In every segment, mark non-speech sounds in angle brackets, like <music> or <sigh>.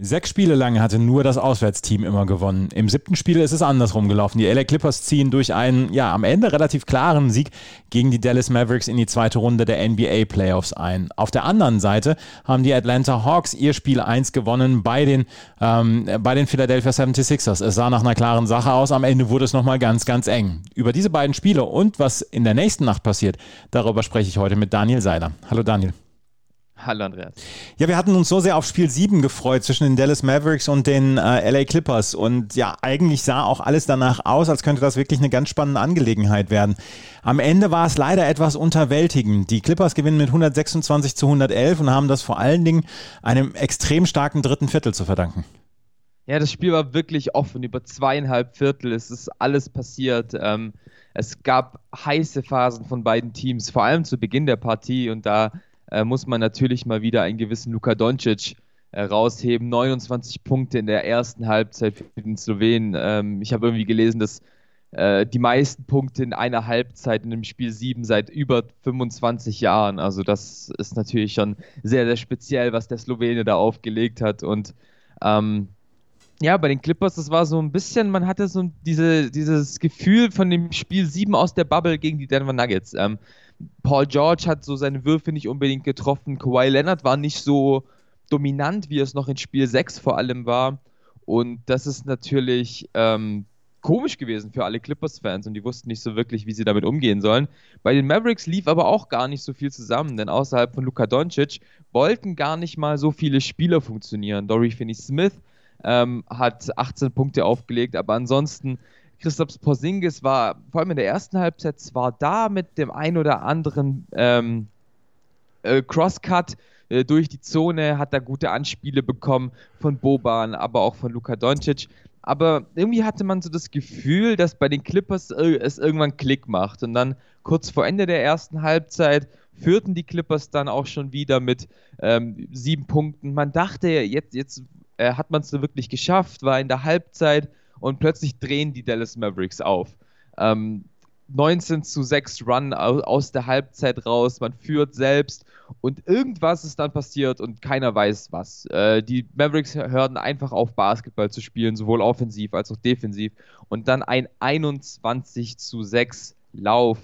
Sechs Spiele lang hatte nur das Auswärtsteam immer gewonnen. Im siebten Spiel ist es andersrum gelaufen. Die LA Clippers ziehen durch einen, ja, am Ende relativ klaren Sieg gegen die Dallas Mavericks in die zweite Runde der NBA Playoffs ein. Auf der anderen Seite haben die Atlanta Hawks ihr Spiel 1 gewonnen bei den, ähm, bei den Philadelphia 76ers. Es sah nach einer klaren Sache aus. Am Ende wurde es nochmal ganz, ganz eng. Über diese beiden Spiele und was in der nächsten Nacht passiert, darüber spreche ich heute mit Daniel Seiler. Hallo Daniel. Hallo Andreas. Ja, wir hatten uns so sehr auf Spiel 7 gefreut zwischen den Dallas Mavericks und den äh, LA Clippers. Und ja, eigentlich sah auch alles danach aus, als könnte das wirklich eine ganz spannende Angelegenheit werden. Am Ende war es leider etwas unterwältigend. Die Clippers gewinnen mit 126 zu 111 und haben das vor allen Dingen einem extrem starken dritten Viertel zu verdanken. Ja, das Spiel war wirklich offen. Über zweieinhalb Viertel Es ist alles passiert. Ähm, es gab heiße Phasen von beiden Teams, vor allem zu Beginn der Partie. Und da äh, muss man natürlich mal wieder einen gewissen Luka Doncic äh, rausheben. 29 Punkte in der ersten Halbzeit für den Slowenen. Ähm, ich habe irgendwie gelesen, dass äh, die meisten Punkte in einer Halbzeit in dem Spiel 7 seit über 25 Jahren. Also das ist natürlich schon sehr, sehr speziell, was der Slowene da aufgelegt hat. Und ähm, ja, bei den Clippers, das war so ein bisschen, man hatte so diese, dieses Gefühl von dem Spiel 7 aus der Bubble gegen die Denver Nuggets. Ähm, Paul George hat so seine Würfe nicht unbedingt getroffen. Kawhi Leonard war nicht so dominant, wie es noch in Spiel 6 vor allem war. Und das ist natürlich ähm, komisch gewesen für alle Clippers-Fans und die wussten nicht so wirklich, wie sie damit umgehen sollen. Bei den Mavericks lief aber auch gar nicht so viel zusammen, denn außerhalb von Luka Doncic wollten gar nicht mal so viele Spieler funktionieren. Dory Finney-Smith ähm, hat 18 Punkte aufgelegt, aber ansonsten Christoph Porzingis war vor allem in der ersten Halbzeit zwar da mit dem ein oder anderen ähm, äh, Crosscut äh, durch die Zone, hat da gute Anspiele bekommen von Boban, aber auch von Luka Doncic. Aber irgendwie hatte man so das Gefühl, dass bei den Clippers äh, es irgendwann Klick macht. Und dann kurz vor Ende der ersten Halbzeit führten die Clippers dann auch schon wieder mit ähm, sieben Punkten. Man dachte, jetzt, jetzt äh, hat man es so wirklich geschafft, war in der Halbzeit und plötzlich drehen die Dallas Mavericks auf. Ähm, 19 zu 6 Run aus der Halbzeit raus, man führt selbst und irgendwas ist dann passiert und keiner weiß was. Äh, die Mavericks hörten einfach auf, Basketball zu spielen, sowohl offensiv als auch defensiv und dann ein 21 zu 6 Lauf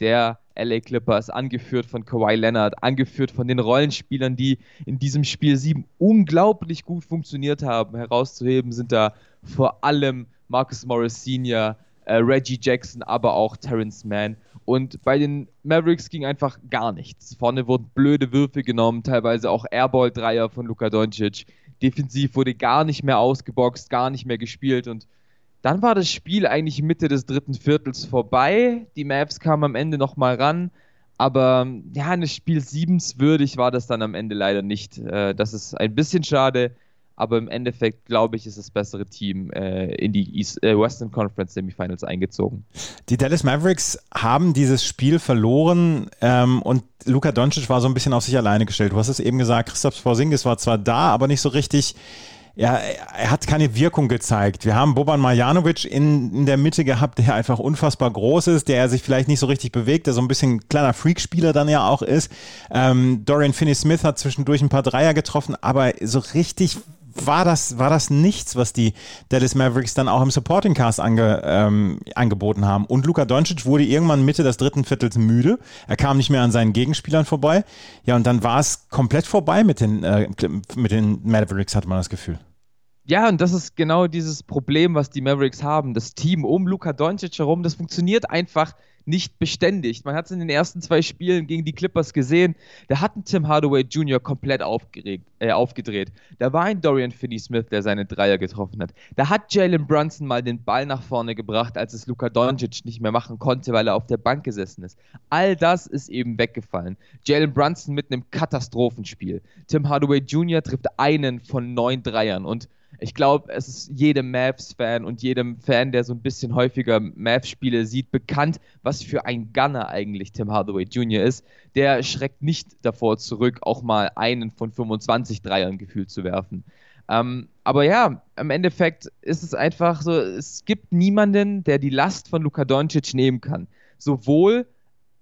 der LA Clippers, angeführt von Kawhi Leonard, angeführt von den Rollenspielern, die in diesem Spiel 7 unglaublich gut funktioniert haben. Herauszuheben sind da vor allem Marcus Morris Sr., äh, Reggie Jackson, aber auch Terrence Mann. Und bei den Mavericks ging einfach gar nichts. Vorne wurden blöde Würfe genommen, teilweise auch Airball-Dreier von Luka Doncic. Defensiv wurde gar nicht mehr ausgeboxt, gar nicht mehr gespielt und dann war das Spiel eigentlich Mitte des dritten Viertels vorbei. Die Mavs kamen am Ende nochmal ran. Aber ja, eines Spiel 7 würdig war das dann am Ende leider nicht. Äh, das ist ein bisschen schade. Aber im Endeffekt, glaube ich, ist das bessere Team äh, in die äh, Western Conference Semifinals eingezogen. Die Dallas Mavericks haben dieses Spiel verloren ähm, und Luka Doncic war so ein bisschen auf sich alleine gestellt. Du hast es eben gesagt, Christoph Porzingis war zwar da, aber nicht so richtig ja, er hat keine Wirkung gezeigt. Wir haben Boban Marjanovic in, in der Mitte gehabt, der einfach unfassbar groß ist, der sich vielleicht nicht so richtig bewegt, der so ein bisschen kleiner Freakspieler dann ja auch ist. Ähm, Dorian Finney-Smith hat zwischendurch ein paar Dreier getroffen, aber so richtig war das, war das nichts, was die Dallas Mavericks dann auch im Supporting Cast ange, ähm, angeboten haben. Und Luka Doncic wurde irgendwann Mitte des dritten Viertels müde. Er kam nicht mehr an seinen Gegenspielern vorbei. Ja, und dann war es komplett vorbei mit den, äh, mit den Mavericks, hatte man das Gefühl. Ja, und das ist genau dieses Problem, was die Mavericks haben. Das Team um Luka Doncic herum, das funktioniert einfach nicht beständig. Man hat es in den ersten zwei Spielen gegen die Clippers gesehen. Da hat ein Tim Hardaway Jr. komplett aufgeregt, äh, aufgedreht. Da war ein Dorian Finney-Smith, der seine Dreier getroffen hat. Da hat Jalen Brunson mal den Ball nach vorne gebracht, als es Luka Doncic nicht mehr machen konnte, weil er auf der Bank gesessen ist. All das ist eben weggefallen. Jalen Brunson mit einem Katastrophenspiel. Tim Hardaway Jr. trifft einen von neun Dreiern und ich glaube, es ist jedem Mavs-Fan und jedem Fan, der so ein bisschen häufiger Mavs-Spiele sieht, bekannt, was für ein Gunner eigentlich Tim Hardaway Jr. ist. Der schreckt nicht davor zurück, auch mal einen von 25 Dreiern gefühlt zu werfen. Ähm, aber ja, im Endeffekt ist es einfach so, es gibt niemanden, der die Last von Luka Doncic nehmen kann. sowohl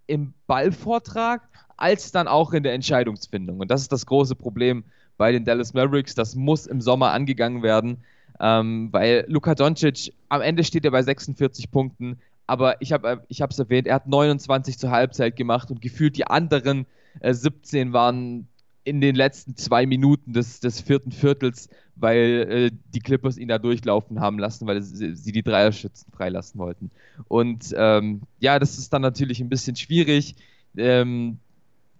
im Ballvortrag als dann auch in der Entscheidungsfindung. Und das ist das große Problem bei den Dallas Mavericks. Das muss im Sommer angegangen werden, ähm, weil Luka Doncic am Ende steht er bei 46 Punkten, aber ich habe ich es erwähnt, er hat 29 zur Halbzeit gemacht und gefühlt die anderen äh, 17 waren in den letzten zwei Minuten des, des vierten Viertels, weil äh, die Clippers ihn da durchlaufen haben lassen, weil sie, sie die Dreierschützen freilassen wollten. Und ähm, ja, das ist dann natürlich ein bisschen schwierig. Ähm,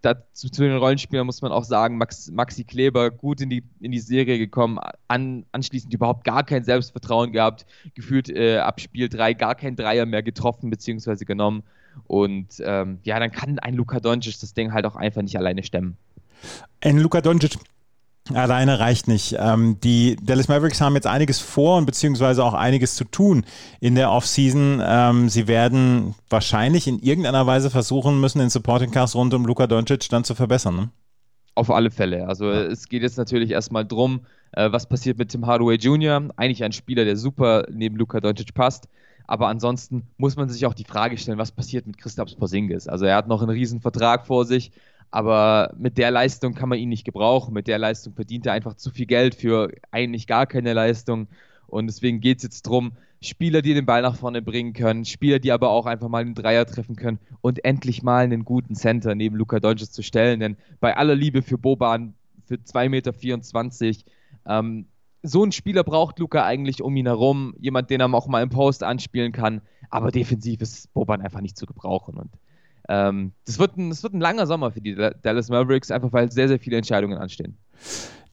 dazu zu den Rollenspielern muss man auch sagen, Max, Maxi Kleber gut in die, in die Serie gekommen, an, anschließend überhaupt gar kein Selbstvertrauen gehabt, gefühlt äh, ab Spiel 3 gar kein Dreier mehr getroffen bzw. genommen. Und ähm, ja, dann kann ein Luka Doncic das Ding halt auch einfach nicht alleine stemmen. Ein Luka Doncic Alleine reicht nicht. Ähm, die Dallas Mavericks haben jetzt einiges vor und beziehungsweise auch einiges zu tun in der Offseason. Ähm, sie werden wahrscheinlich in irgendeiner Weise versuchen müssen, den Supporting Cast rund um Luka Doncic dann zu verbessern. Ne? Auf alle Fälle. Also ja. es geht jetzt natürlich erstmal drum, äh, was passiert mit Tim Hardaway Jr., eigentlich ein Spieler, der super neben Luka Doncic passt. Aber ansonsten muss man sich auch die Frage stellen, was passiert mit Christoph Porzingis. Also er hat noch einen riesen Vertrag vor sich aber mit der Leistung kann man ihn nicht gebrauchen. Mit der Leistung verdient er einfach zu viel Geld für eigentlich gar keine Leistung. Und deswegen geht es jetzt darum, Spieler, die den Ball nach vorne bringen können, Spieler, die aber auch einfach mal einen Dreier treffen können und endlich mal einen guten Center neben Luka Doncic zu stellen. Denn bei aller Liebe für Boban, für 2,24 Meter, ähm, so ein Spieler braucht Luca eigentlich um ihn herum. Jemand, den er auch mal im Post anspielen kann. Aber defensiv ist Boban einfach nicht zu gebrauchen. Und ähm, das, wird ein, das wird ein langer Sommer für die Dallas Mavericks, einfach weil sehr, sehr viele Entscheidungen anstehen.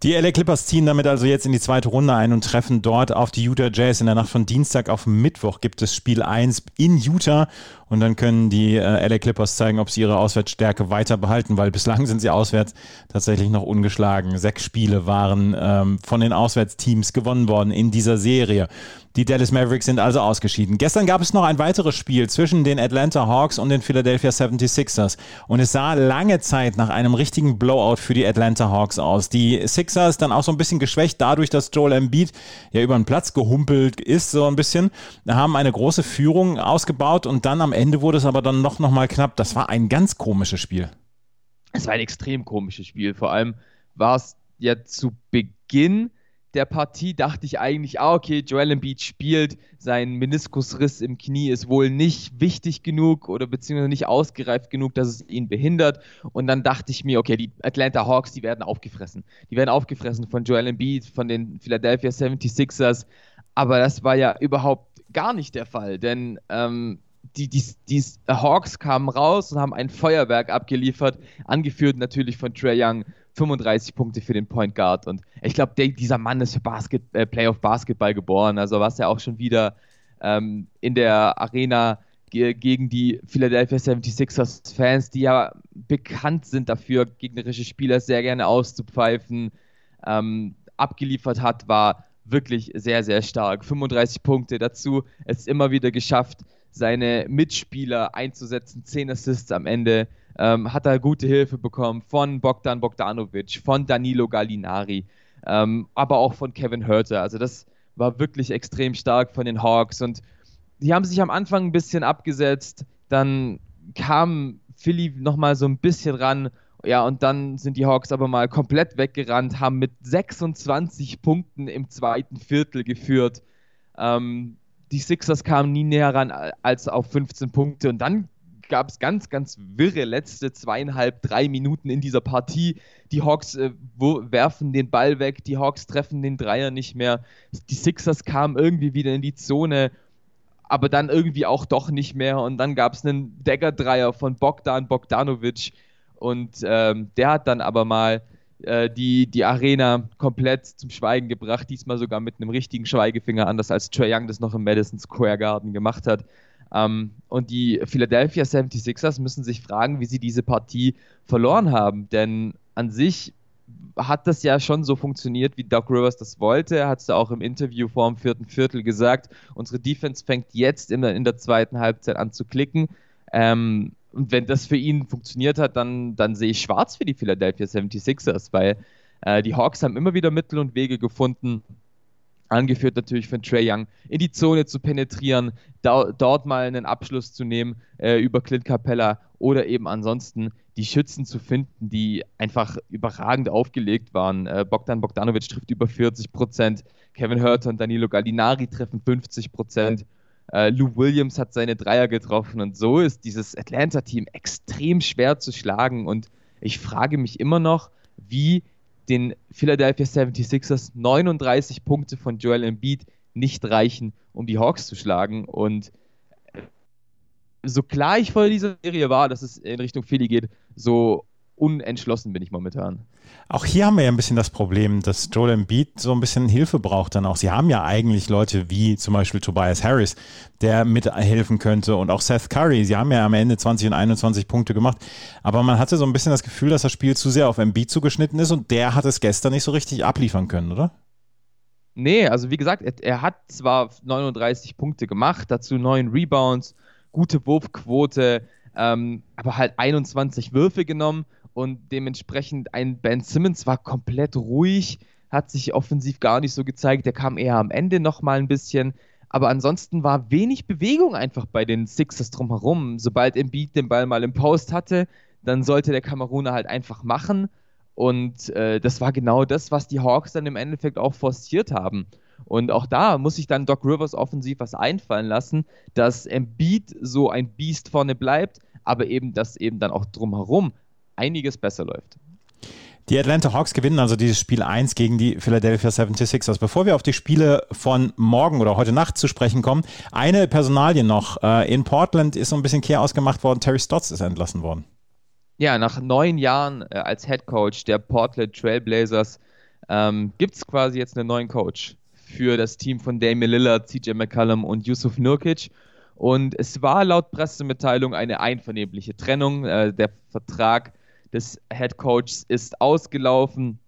Die LA Clippers ziehen damit also jetzt in die zweite Runde ein und treffen dort auf die Utah Jazz. In der Nacht von Dienstag auf Mittwoch gibt es Spiel 1 in Utah und dann können die äh, LA Clippers zeigen, ob sie ihre Auswärtsstärke weiter behalten, weil bislang <laughs> sind sie auswärts tatsächlich noch ungeschlagen. Sechs Spiele waren ähm, von den Auswärtsteams gewonnen worden in dieser Serie. Die Dallas Mavericks sind also ausgeschieden. Gestern gab es noch ein weiteres Spiel zwischen den Atlanta Hawks und den Philadelphia 76ers. Und es sah lange Zeit nach einem richtigen Blowout für die Atlanta Hawks aus. Die Sixers dann auch so ein bisschen geschwächt dadurch, dass Joel Embiid ja über den Platz gehumpelt ist, so ein bisschen. Haben eine große Führung ausgebaut und dann am Ende wurde es aber dann noch, noch mal knapp. Das war ein ganz komisches Spiel. Es war ein extrem komisches Spiel. Vor allem war es ja zu Beginn der Partie dachte ich eigentlich, ah, okay, Joel Embiid spielt, sein Meniskusriss im Knie ist wohl nicht wichtig genug oder beziehungsweise nicht ausgereift genug, dass es ihn behindert. Und dann dachte ich mir, okay, die Atlanta Hawks, die werden aufgefressen. Die werden aufgefressen von Joel Embiid, von den Philadelphia 76ers. Aber das war ja überhaupt gar nicht der Fall, denn ähm, die, die, die Hawks kamen raus und haben ein Feuerwerk abgeliefert, angeführt natürlich von Trey Young 35 Punkte für den Point Guard. Und ich glaube, dieser Mann ist für Basket, äh, Playoff Basketball geboren. Also was er auch schon wieder ähm, in der Arena ge gegen die Philadelphia 76ers Fans, die ja bekannt sind dafür, gegnerische Spieler sehr gerne auszupfeifen, ähm, abgeliefert hat, war wirklich sehr, sehr stark. 35 Punkte dazu, es immer wieder geschafft, seine Mitspieler einzusetzen, 10 Assists am Ende. Ähm, hat er gute Hilfe bekommen von Bogdan Bogdanovic, von Danilo Gallinari, ähm, aber auch von Kevin Hurter. Also das war wirklich extrem stark von den Hawks. Und die haben sich am Anfang ein bisschen abgesetzt, dann kam Philly nochmal so ein bisschen ran. Ja, und dann sind die Hawks aber mal komplett weggerannt, haben mit 26 Punkten im zweiten Viertel geführt. Ähm, die Sixers kamen nie näher ran als auf 15 Punkte und dann gab es ganz, ganz wirre letzte zweieinhalb, drei Minuten in dieser Partie. Die Hawks äh, werfen den Ball weg, die Hawks treffen den Dreier nicht mehr. Die Sixers kamen irgendwie wieder in die Zone, aber dann irgendwie auch doch nicht mehr. Und dann gab es einen Dagger-Dreier von Bogdan Bogdanovic und ähm, der hat dann aber mal äh, die, die Arena komplett zum Schweigen gebracht, diesmal sogar mit einem richtigen Schweigefinger, anders als Trae Young das noch im Madison Square Garden gemacht hat. Ähm, und die Philadelphia 76ers müssen sich fragen, wie sie diese Partie verloren haben. Denn an sich hat das ja schon so funktioniert, wie Doc Rivers das wollte. Er hat es auch im Interview vor dem vierten Viertel gesagt. Unsere Defense fängt jetzt in der, in der zweiten Halbzeit an zu klicken. Ähm, und wenn das für ihn funktioniert hat, dann, dann sehe ich schwarz für die Philadelphia 76ers, weil äh, die Hawks haben immer wieder Mittel und Wege gefunden, angeführt natürlich von Trey Young, in die Zone zu penetrieren, da, dort mal einen Abschluss zu nehmen äh, über Clint Capella oder eben ansonsten die Schützen zu finden, die einfach überragend aufgelegt waren. Äh, Bogdan Bogdanovic trifft über 40 Prozent, Kevin Hurter und Danilo Gallinari treffen 50 Prozent. Äh, Lou Williams hat seine Dreier getroffen und so ist dieses Atlanta-Team extrem schwer zu schlagen und ich frage mich immer noch, wie den Philadelphia 76ers 39 Punkte von Joel Embiid nicht reichen, um die Hawks zu schlagen. Und so klar ich vor dieser Serie war, dass es in Richtung Philly geht, so unentschlossen bin ich momentan. Auch hier haben wir ja ein bisschen das Problem, dass Joel Embiid so ein bisschen Hilfe braucht dann auch. Sie haben ja eigentlich Leute wie zum Beispiel Tobias Harris, der mithelfen könnte und auch Seth Curry. Sie haben ja am Ende 20 und 21 Punkte gemacht, aber man hatte so ein bisschen das Gefühl, dass das Spiel zu sehr auf Embiid zugeschnitten ist und der hat es gestern nicht so richtig abliefern können, oder? Nee, also wie gesagt, er, er hat zwar 39 Punkte gemacht, dazu neun Rebounds, gute Wurfquote, ähm, aber halt 21 Würfe genommen und dementsprechend ein Ben Simmons war komplett ruhig, hat sich offensiv gar nicht so gezeigt, der kam eher am Ende nochmal ein bisschen, aber ansonsten war wenig Bewegung einfach bei den Sixers drumherum. Sobald Embiid den Ball mal im Post hatte, dann sollte der Kameruner halt einfach machen und äh, das war genau das, was die Hawks dann im Endeffekt auch forciert haben. Und auch da muss sich dann Doc Rivers offensiv was einfallen lassen, dass Embiid so ein Biest vorne bleibt, aber eben, dass eben dann auch drumherum einiges besser läuft. Die Atlanta Hawks gewinnen also dieses Spiel 1 gegen die Philadelphia 76ers. Bevor wir auf die Spiele von morgen oder heute Nacht zu sprechen kommen, eine Personalie noch. Äh, in Portland ist so ein bisschen Kehr ausgemacht worden. Terry Stotts ist entlassen worden. Ja, nach neun Jahren äh, als Head Coach der Portland Trailblazers ähm, gibt es quasi jetzt einen neuen Coach für das Team von Damian Lillard, CJ McCallum und Yusuf Nurkic. Und es war laut Pressemitteilung eine einvernehmliche Trennung. Äh, der Vertrag des Head Coaches ist ausgelaufen.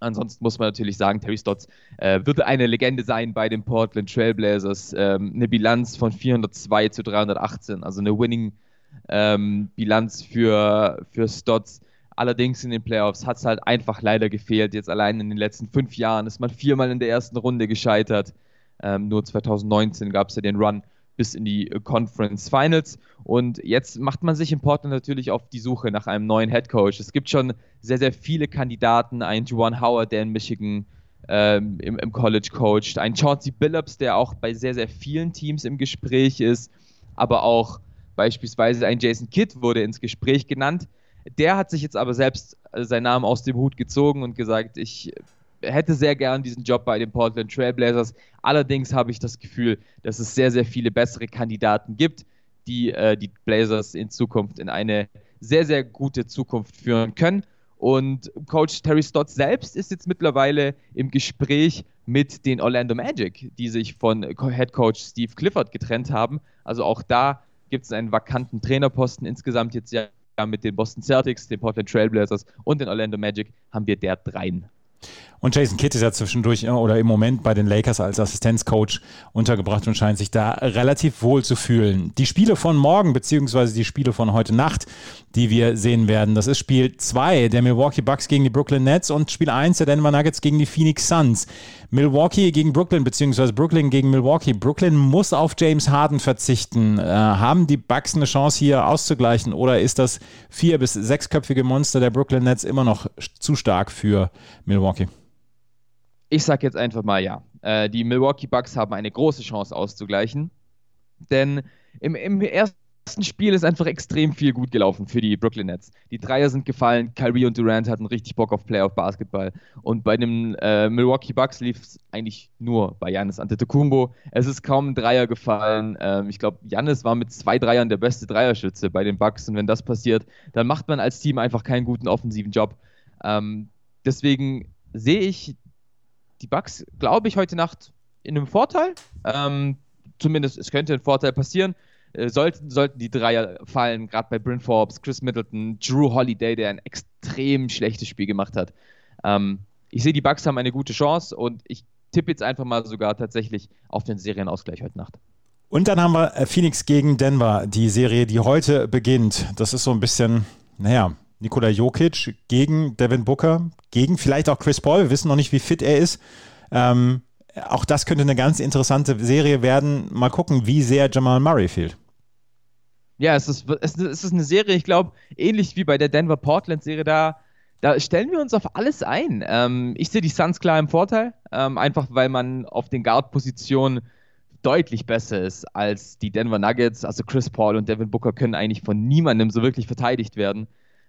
Ansonsten muss man natürlich sagen, Terry Stotts äh, würde eine Legende sein bei den Portland Trailblazers. Ähm, eine Bilanz von 402 zu 318, also eine Winning ähm, für, für Stotts. Allerdings in den Playoffs hat es halt einfach leider gefehlt. Jetzt allein in den letzten fünf Jahren ist man viermal in der ersten Runde gescheitert. Ähm, nur 2019 gab es ja den Run bis in die Conference Finals. Und jetzt macht man sich in Portland natürlich auf die Suche nach einem neuen Head Coach. Es gibt schon sehr, sehr viele Kandidaten. Ein Juwan Howard, der in Michigan ähm, im, im, College coacht. Ein Chauncey Billups, der auch bei sehr, sehr vielen Teams im Gespräch ist. Aber auch beispielsweise ein Jason Kidd wurde ins Gespräch genannt. Der hat sich jetzt aber selbst äh, seinen Namen aus dem Hut gezogen und gesagt, ich hätte sehr gern diesen Job bei den Portland Trailblazers. Allerdings habe ich das Gefühl, dass es sehr, sehr viele bessere Kandidaten gibt, die äh, die Blazers in Zukunft in eine sehr, sehr gute Zukunft führen können. Und Coach Terry Stotts selbst ist jetzt mittlerweile im Gespräch mit den Orlando Magic, die sich von Head Coach Steve Clifford getrennt haben. Also auch da gibt es einen vakanten Trainerposten. Insgesamt jetzt ja mit den Boston Celtics, den Portland Trailblazers und den Orlando Magic haben wir der dreien. Und Jason Kidd ist ja zwischendurch oder im Moment bei den Lakers als Assistenzcoach untergebracht und scheint sich da relativ wohl zu fühlen. Die Spiele von morgen, beziehungsweise die Spiele von heute Nacht, die wir sehen werden, das ist Spiel 2 der Milwaukee Bucks gegen die Brooklyn Nets und Spiel 1 der Denver Nuggets gegen die Phoenix Suns. Milwaukee gegen Brooklyn, beziehungsweise Brooklyn gegen Milwaukee. Brooklyn muss auf James Harden verzichten. Äh, haben die Bucks eine Chance hier auszugleichen oder ist das vier- bis sechsköpfige Monster der Brooklyn Nets immer noch zu stark für Milwaukee? Ich sage jetzt einfach mal ja. Äh, die Milwaukee Bucks haben eine große Chance auszugleichen. Denn im, im ersten Spiel ist einfach extrem viel gut gelaufen für die Brooklyn Nets. Die Dreier sind gefallen, Kyrie und Durant hatten richtig Bock auf Playoff Basketball. Und bei den äh, Milwaukee Bucks lief es eigentlich nur bei Janis Antetokounmpo. Es ist kaum ein Dreier gefallen. Ähm, ich glaube, Janis war mit zwei Dreiern der beste Dreierschütze bei den Bucks. Und wenn das passiert, dann macht man als Team einfach keinen guten offensiven Job. Ähm, deswegen sehe ich die Bucks, glaube ich, heute Nacht in einem Vorteil. Ähm, zumindest es könnte ein Vorteil passieren. Äh, sollten, sollten die Dreier fallen, gerade bei Bryn Forbes, Chris Middleton, Drew Holiday, der ein extrem schlechtes Spiel gemacht hat. Ähm, ich sehe, die Bucks haben eine gute Chance und ich tippe jetzt einfach mal sogar tatsächlich auf den Serienausgleich heute Nacht. Und dann haben wir äh, Phoenix gegen Denver, die Serie, die heute beginnt. Das ist so ein bisschen, naja, Nikola Jokic gegen Devin Booker, gegen vielleicht auch Chris Paul. Wir wissen noch nicht, wie fit er ist. Ähm, auch das könnte eine ganz interessante Serie werden. Mal gucken, wie sehr Jamal Murray fehlt. Ja, es ist, es ist eine Serie, ich glaube, ähnlich wie bei der Denver-Portland-Serie, da, da stellen wir uns auf alles ein. Ähm, ich sehe die Suns klar im Vorteil, ähm, einfach weil man auf den Guard-Positionen deutlich besser ist als die Denver Nuggets. Also Chris Paul und Devin Booker können eigentlich von niemandem so wirklich verteidigt werden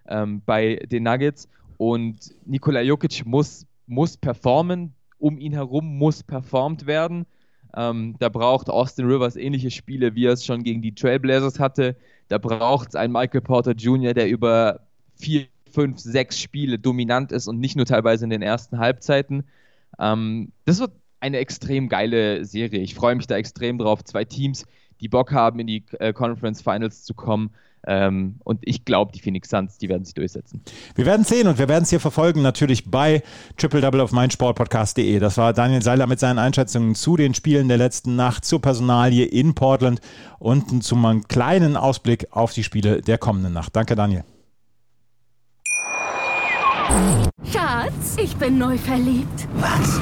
ähm, bei den Nuggets. Und Nikola Jokic muss, muss performen, um ihn herum muss performt werden. Ähm, da braucht Austin Rivers ähnliche Spiele, wie er es schon gegen die Trailblazers hatte. Da braucht es einen Michael Porter Jr., der über vier, fünf, sechs Spiele dominant ist und nicht nur teilweise in den ersten Halbzeiten. Ähm, das wird eine extrem geile Serie. Ich freue mich da extrem drauf. Zwei Teams, die Bock haben, in die äh, Conference Finals zu kommen. Ähm, und ich glaube, die Phoenix Suns, die werden sich durchsetzen. Wir werden sehen und wir werden es hier verfolgen, natürlich bei Triple Double auf meinsportpodcast.de. Das war Daniel Seiler mit seinen Einschätzungen zu den Spielen der letzten Nacht, zur Personalie in Portland und zum einem kleinen Ausblick auf die Spiele der kommenden Nacht. Danke, Daniel. Schatz, ich bin neu verliebt. Was?